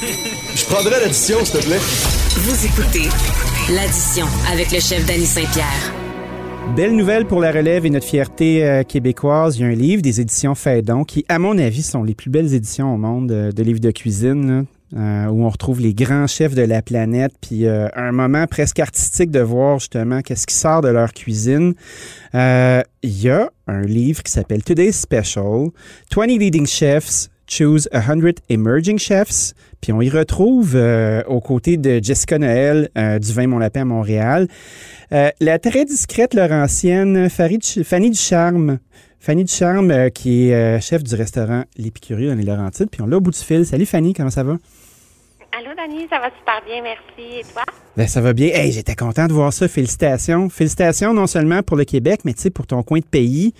Je prendrai l'addition, s'il te plaît. Vous écoutez l'addition avec le chef Danny Saint-Pierre. Belle nouvelle pour la relève et notre fierté euh, québécoise. Il y a un livre des éditions Faidon qui, à mon avis, sont les plus belles éditions au monde euh, de livres de cuisine. là, euh, où on retrouve les grands chefs de la planète, puis euh, un moment presque artistique de voir justement qu'est-ce qui sort de leur cuisine. Euh, Il y a un livre qui s'appelle Today's Special, 20 Leading Chefs Choose 100 Emerging Chefs. Puis on y retrouve euh, aux côtés de Jessica Noël euh, du Vin Mon Lapin à Montréal. Euh, la très discrète Laurentienne Fanny Ducharme. Fanny Ducharme, qui est chef du restaurant L'Épicurieux dans les Laurentides. Puis on l'a au bout du fil. Salut Fanny, comment ça va? Allô, Dani, ça va super bien, merci. Et toi? Ben, ça va bien. Hey, j'étais content de voir ça. Félicitations. Félicitations non seulement pour le Québec, mais tu sais, pour ton coin de pays,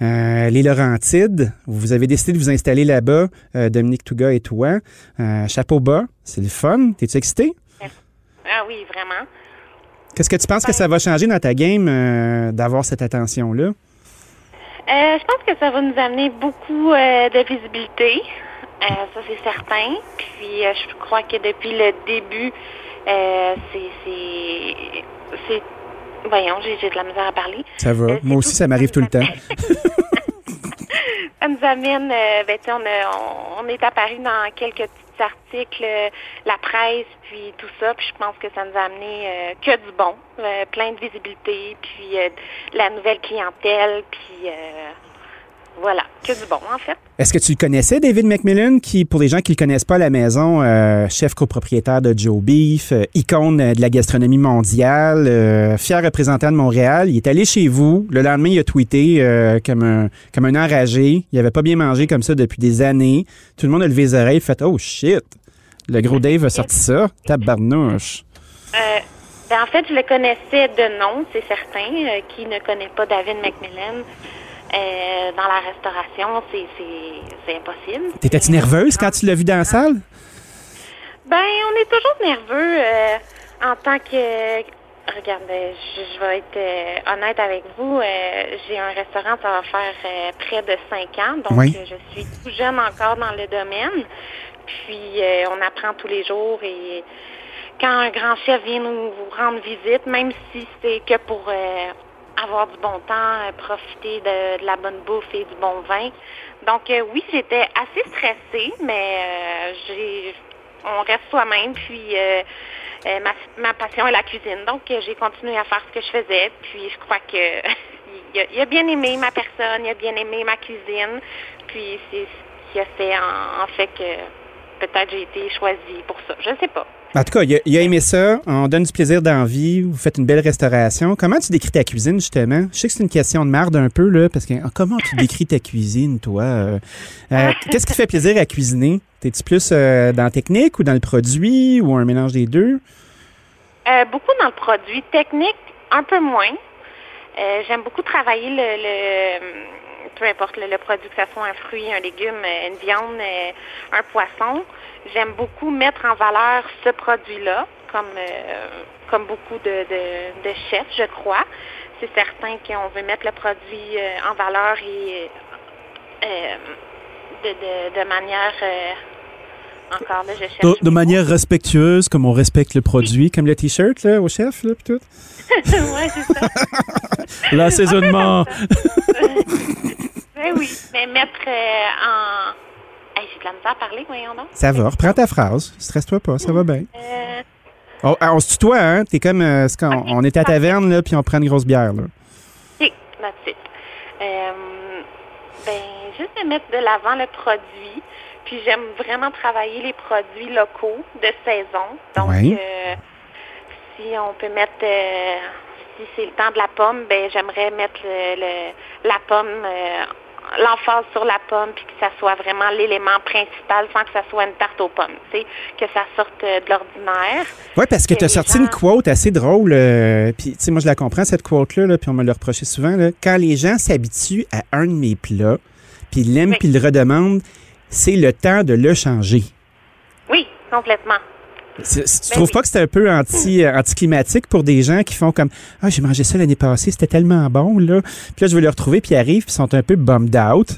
euh, les Laurentides. Vous avez décidé de vous installer là-bas, euh, Dominique Touga et toi. Euh, chapeau bas. C'est le fun. T'es-tu excité? Ah oui, vraiment. Qu'est-ce que tu penses que ça va changer dans ta game d'avoir cette attention-là? Je pense que ça va nous amener beaucoup de visibilité. Ça, c'est certain. Puis, euh, je crois que depuis le début, euh, c'est... Voyons, j'ai de la misère à parler. Ça va. Euh, Moi aussi, ça m'arrive tout le temps. Ça nous amène, euh, ben, on, a- on, on est apparu dans quelques petits articles, la presse, puis tout ça, puis je pense que ça nous a amené que du bon, plein de visibilité, puis la nouvelle clientèle, puis euh, voilà, que du bon en fait. Est-ce que tu le connaissais, David McMillan, qui, pour les gens qui ne le connaissent pas à la maison, euh, chef copropriétaire de Joe Beef, euh, icône euh, de la gastronomie mondiale, euh, fier représentant de Montréal. Il est allé chez vous. Le lendemain, il a tweeté euh, comme, un, comme un enragé. Il avait pas bien mangé comme ça depuis des années. Tout le monde a levé les oreilles, fait « Oh shit! Le gros Dave a sorti ça. Tabarnouche! Euh, ben, en fait, je le connaissais de nom, c'est certain. Euh, qui ne connaît pas David McMillan euh, dans la restauration, c'est impossible. T'étais-tu nerveuse quand tu l'as vu dans la salle? Ben, on est toujours nerveux euh, en tant que. Regarde, je, je vais être euh, honnête avec vous. J'ai un restaurant, ça va faire près de cinq ans, donc Oui. je suis tout jeune encore dans le domaine. Puis on apprend tous les jours et quand un grand chef vient nous rendre visite, même si c'est que pour avoir du bon temps, euh, profiter de, la bonne bouffe et du bon vin. Donc euh, oui, j'étais assez stressée, mais euh, j'ai on reste soi-même, puis ma, ma passion est la cuisine. Donc j'ai continué à faire ce que je faisais, puis je crois que il, a, bien aimé ma personne, il a bien aimé ma cuisine, puis c'est ce qui a fait en, en fait que peut-être j'ai été choisie pour ça. Je sais pas. En tout cas, il a, il a aimé ça. On donne du plaisir d'envie. Vous faites une belle restauration. Comment tu décris ta cuisine, justement? Je sais que c'est une question de marde un peu, là, parce que ah, comment tu décris ta cuisine, toi? Euh, euh, Qu'est-ce qui fait plaisir à cuisiner? T'es-tu plus euh, dans la technique ou dans le produit ou un mélange des deux? Euh, beaucoup dans le produit. Technique, un peu moins. Euh, J'aime beaucoup travailler le, le peu importe le, le produit, que ce soit un fruit, un légume, euh, une viande, euh, un poisson. J'aime beaucoup mettre en valeur ce produit-là, comme euh, comme beaucoup de, de, de chefs, je crois. C'est certain qu'on veut mettre le produit en valeur et euh, de, de, manière euh, encore là, je cherche. De, de manière respectueuse, comme on respecte le produit, comme le T-shirt, là, au chef, là, pis tout. ouais, c'est ça. L'assaisonnement. Ben oui, mais mettre euh, en. Hey, j'ai de la misère à parler, voyons donc. Ça va, reprends ta phrase. Stresse-toi pas, ça va bien. Euh, On, on se tutoie, hein? T'es comme. euh, on est à taverne, là, puis on prend une grosse bière, là. ok, that's. Euh, ben, juste de mettre de l'avant le produit. Puis j'aime vraiment travailler les produits locaux de saison. Donc, Oui. si on peut mettre. si c'est le temps de la pomme, ben j'aimerais mettre le, le- la pomme. euh, l'emphase sur la pomme puis que ça soit vraiment l'élément principal sans que ça soit une tarte aux pommes, tu sais, que ça sorte euh, de l'ordinaire. Oui, parce que Que tu as sorti gens- une quote assez drôle. euh, puis, tu sais, moi, je la comprends, cette quote-là, là, puis on me l'a reproché souvent. Là, quand les gens s'habituent à un de mes plats, puis ils l'aiment, Oui. puis ils le redemandent, c'est le temps de le changer. Oui, complètement. Tu Ben trouves oui. pas que c'est un peu anti, euh, anticlimatique pour des gens qui font comme Ah, j'ai mangé ça l'année passée, c'était tellement bon, là. Puis là, je veux le retrouver, puis ils arrivent, puis ils sont un peu bummed out.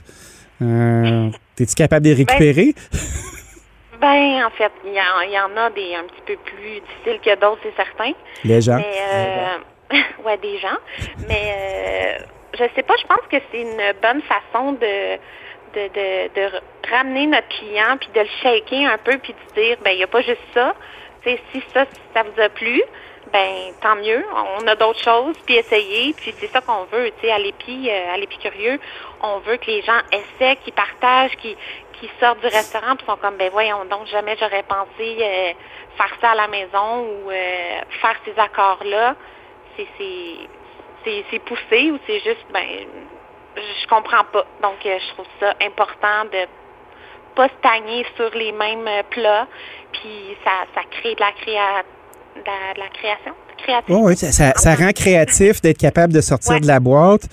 Euh, T'es-tu capable de les récupérer? Ben, en fait, il y, en- il y en a des un petit peu plus difficiles que d'autres, c'est certain. Les gens. Mais, euh, ouais, des gens. Mais, euh, je sais pas, je pense que c'est une bonne façon de, de, ramener notre client, puis de le shaker un peu, puis de dire, ben, il n'y a pas juste ça. Si ça, ça vous a plu, ben, tant mieux. On a d'autres choses, puis essayer, puis c'est ça qu'on veut, tu sais, à l'épi, euh, à l'épicurieux, on veut que les gens essaient, qu'ils partagent, qu'ils qui sortent du restaurant puis sont comme ben voyons donc jamais j'aurais pensé euh, faire ça à la maison ou euh, faire ces accords là c'est c'est poussé ou c'est juste ben je comprends pas. Donc euh, je trouve ça important de pas stagner sur les mêmes euh, plats puis ça ça crée de la créa de la, de la création créativité Oh, oui, ça, ça- ça rend créatif d'être capable de sortir Ouais. de la boîte.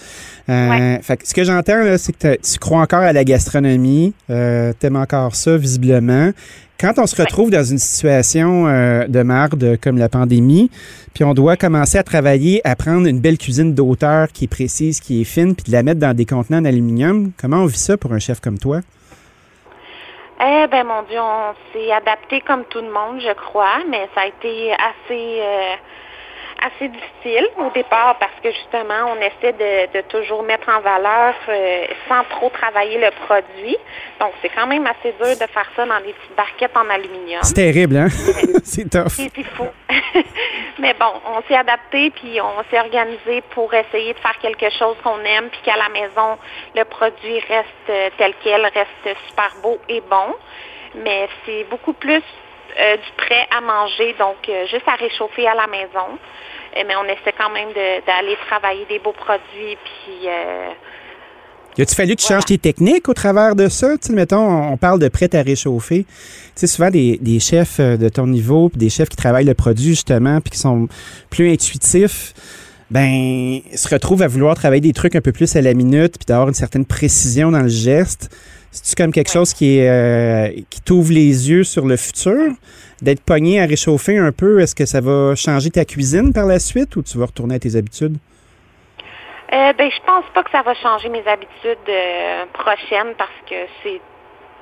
Euh, Ouais. fait que ce que j'entends, là, c'est que tu crois encore à la gastronomie. Euh, T'aimes encore ça, visiblement. Quand on se retrouve dans une situation euh, de marde comme la pandémie, puis on doit commencer à travailler, à prendre une belle cuisine d'auteur qui est précise, qui est fine, puis de la mettre dans des contenants en aluminium, comment on vit ça pour un chef comme toi? Eh ben mon Dieu, on s'est adapté comme tout le monde, je crois, mais ça a été assez euh, assez difficile au départ parce que justement, on essaie de, de toujours mettre en valeur euh, sans trop travailler le produit. Donc c'est quand même assez dur de faire ça dans des petites barquettes en aluminium. C'est terrible, hein? c'est tough. C'est c'est fou. Mais bon, on s'est adapté puis on s'est organisé pour essayer de faire quelque chose qu'on aime puis qu'à la maison, le produit reste euh, tel quel, reste super beau et bon. Mais c'est beaucoup plus euh, du prêt à manger, donc euh, juste à réchauffer à la maison. Euh, mais on essaie quand même de- d'aller travailler des beaux produits puis euh, Y a-tu fallu que tu Voilà. changes tes techniques au travers de ça? Tu sais, mettons, on parle de prêt à réchauffer. Tu sais, souvent des, des chefs de ton niveau, puis des chefs qui travaillent le produit justement, puis qui sont plus intuitifs, ben, se retrouvent à vouloir travailler des trucs un peu plus à la minute, puis d'avoir une certaine précision dans le geste. C'est-tu comme quelque Ouais. chose qui est euh, qui t'ouvre les yeux sur le futur? D'être pogné à réchauffer un peu, est-ce que ça va changer ta cuisine par la suite ou tu vas retourner à tes habitudes? Euh, ben, je pense pas que ça va changer mes habitudes euh, prochaines parce que c'est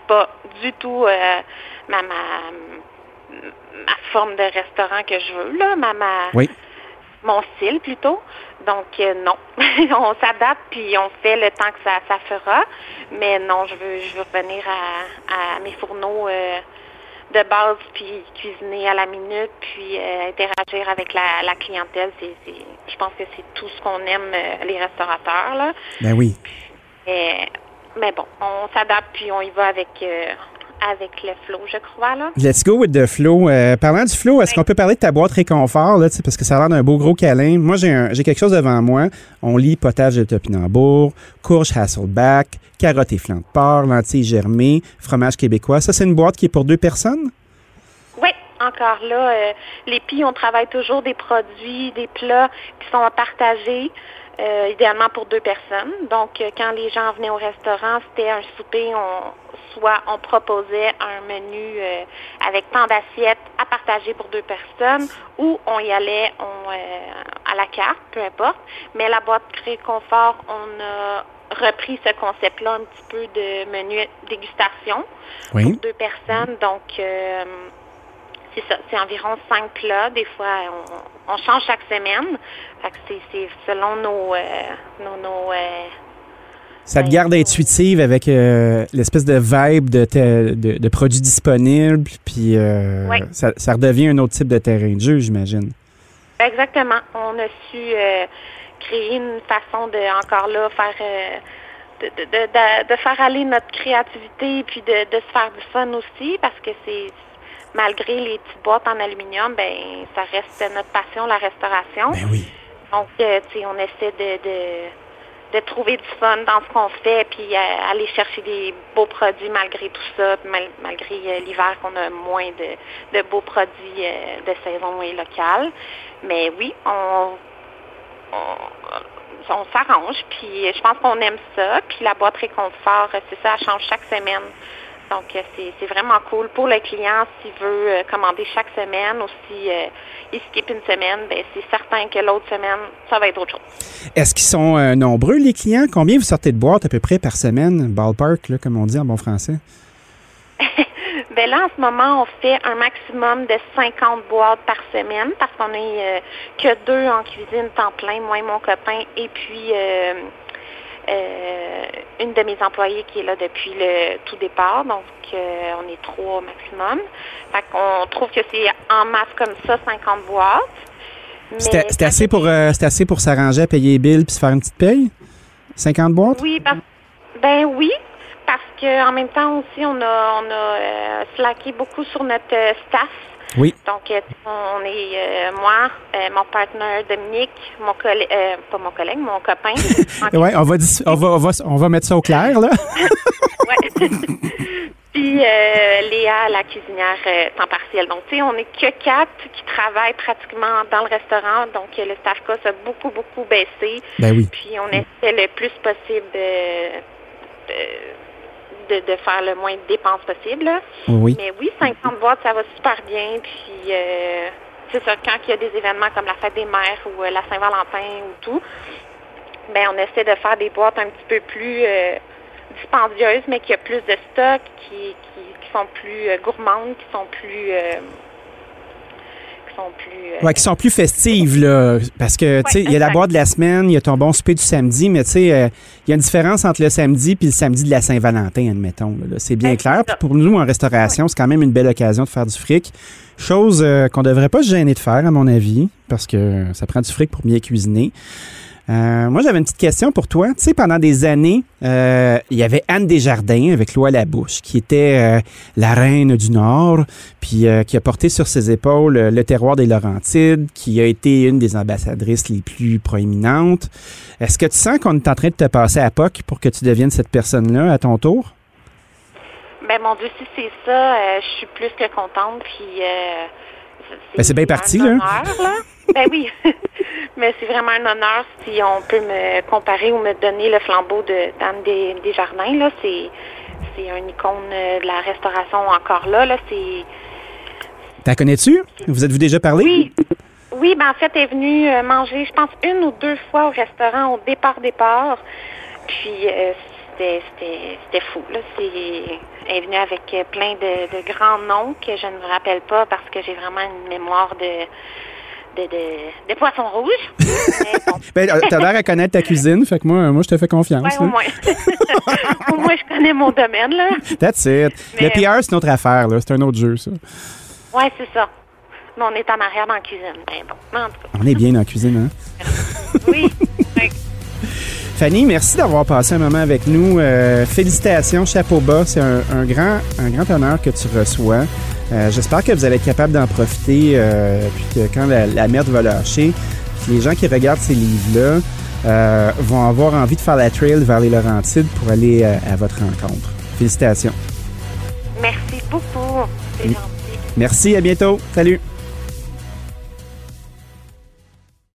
pas du tout euh, ma, ma ma forme de restaurant que je veux là, ma, ma Oui. Mon style plutôt. Donc euh, non, on s'adapte puis on fait le temps que ça, ça fera. Mais non, je veux je veux revenir à, à mes fourneaux euh, de base puis cuisiner à la minute puis euh, interagir avec la, la clientèle. C'est, c'est- je pense que c'est tout ce qu'on aime les restaurateurs là. Ben oui. Mais, mais bon, on s'adapte puis on y va avec avec le flow, je crois là. Let's go with the flow. Euh, parlant du flow, est-ce qu'on peut parler de ta boîte réconfort, là, parce que ça a l'air d'un beau gros câlin. Moi, j'ai quelque chose devant moi. On lit potage de topinambour, courge Hasselback, carottes et flancs de porc, lentilles germées, fromage québécois. Ça, c'est une boîte qui est pour deux personnes? Oui, encore là, euh, les pilles, on travaille toujours des produits, des plats qui sont à partager, euh, idéalement pour deux personnes. Donc, euh, quand les gens venaient au restaurant, c'était un souper, on, soit on proposait un menu euh, avec tant d'assiettes à partager pour deux personnes, ou on y allait on, euh, à la carte, peu importe. Mais la boîte Réconfort, on a repris ce concept-là un petit peu de menu dégustation Oui. pour deux personnes. Donc, c'est ça, c'est environ cinq plats. Des fois, on, on change chaque semaine. Fait que c'est, selon nos, euh, nos, nos, euh, Ça te garde intuitive avec euh, l'espèce de vibe de, te- de, de produits disponibles, puis Oui. ça, ça redevient un autre type de terrain de jeu, j'imagine. Exactement. On a su créer une façon de, encore là, faire de, de, de, de- de faire aller notre créativité puis de, de se faire du fun aussi parce que c'est malgré les petites boîtes en aluminium, ben ça reste notre passion, la restauration. Ben oui. Donc, euh, tu sais, on essaie de, de, de trouver du fun dans ce qu'on fait, puis euh, aller chercher des beaux produits malgré tout ça, mal- malgré euh, l'hiver qu'on a moins de, de beaux produits de saison et locales. Mais oui, on, on, on s'arrange, puis je pense qu'on aime ça. Puis la boîte réconfort, c'est ça, elle change chaque semaine. Donc, euh, c'est vraiment cool pour le client s'il veut euh, commander chaque semaine ou si euh, il skip une semaine, ben c'est certain que l'autre semaine, ça va être autre chose. Est-ce qu'ils sont nombreux, les clients? Combien vous sortez de boîtes à peu près par semaine? Ballpark, là, comme on dit en bon français. Ben là, en ce moment, on fait un maximum de 50 boîtes par semaine parce qu'on est euh, que deux en cuisine temps plein, moi et mon copain, et puis euh, euh, une de mes employées qui est là depuis le tout départ. Donc, euh, on est trois au maximum. Fait qu'on trouve que c'est en masse comme ça, 50 boîtes. C'était assez pour, euh, assez pour s'arranger à payer les billes puis se faire une petite paye? 50 boîtes? Oui, parce, ben oui, parce que en même temps aussi, on a, on a euh, slacké beaucoup sur notre staff. Oui. Donc, euh, on est euh, moi, euh, mon partenaire Dominique, mon collègue, euh, pas mon collègue, mon copain. Ouais, on va, on va, on va, on va mettre ça au clair, là. Ouais. Puis Léa, la cuisinière temps partiel. Donc, tu sais, on n'est que quatre qui travaillent pratiquement dans le restaurant. Donc, le staff cost a beaucoup, beaucoup baissé. Ben oui. Puis, on essaie le plus possible de, de, de faire le moins de dépenses possible. là. Oui. Mais oui, 50 boîtes, ça va super bien. Puis, euh, c'est ça, quand il y a des événements comme la fête des mères ou euh, la Saint-Valentin ou tout, ben on essaie de faire des boîtes un petit peu plus euh, dispendieuses, mais qui a plus de stock, qui, qui, qui sont plus gourmandes, qui sont plus... qui sont plus... euh, Ouais, qui sont plus festives, là. Parce que, tu sais, il y a la boîte de la semaine, il y a ton bon souper du samedi, mais tu sais, euh, il y a une différence entre le samedi puis le samedi de la Saint-Valentin, admettons. là, là. C'est bien Ben, clair. Puis pour nous, en restauration, c'est quand même une belle occasion de faire du fric. Chose euh, qu'on devrait pas se gêner de faire, à mon avis, parce que ça prend du fric pour bien cuisiner. Euh, moi, j'avais une petite question pour toi. Tu sais, pendant des années, euh, il y avait Anne Desjardins avec Loi Labouche, qui était euh, la reine du Nord, puis qui a porté sur ses épaules le terroir des Laurentides, qui a été une des ambassadrices les plus proéminentes. Est-ce que tu sens qu'on est en train de te passer à POC pour que tu deviennes cette personne-là à ton tour? Ben mon Dieu, si c'est ça, je suis plus que contente. Puis Ben, c'est bien parti, là. là. ben oui, vraiment un honneur si on peut me comparer ou me donner le flambeau de d'Anne des, des Jardins. Là, c'est c'est un icône euh, de la restauration encore là. Là, c'est T'en connais-tu? Vous êtes-vous déjà parlé? oui. Oui, ben en fait, elle est venue euh, manger, je pense, une ou deux fois au restaurant au départ-départ. Puis euh, c'était c'était- c'était fou. Là. C'est- Elle est venue avec euh, plein de, de grands noms que je ne me rappelle pas parce que j'ai vraiment une mémoire de de, de, de poisson rouge. Mais bon, Ben, euh, t'as l'air à connaître ta cuisine, fait que moi, moi je te fais confiance. ouais, au moins. au moins, je connais mon domaine, là. That's it. Mais- Le PR, c'est notre affaire, là. C'est un autre jeu, ça. Oui, c'est ça. Mais on est en arrière dans la cuisine. Mais bon, en tout cas. On est bien dans la cuisine, hein? Oui. oui. Fanny, merci d'avoir passé un moment avec nous. Euh, félicitations, chapeau bas. C'est un, un grand, un grand honneur que tu reçois. Euh, J'espère que vous allez être capable d'en profiter, euh, puis que quand la, la merde va lâcher, puis les gens qui regardent ces livres-là euh, vont avoir envie de faire la trail vers les Laurentides pour aller à votre rencontre. Félicitations. Merci beaucoup. C'est gentil. Merci, à bientôt. Salut.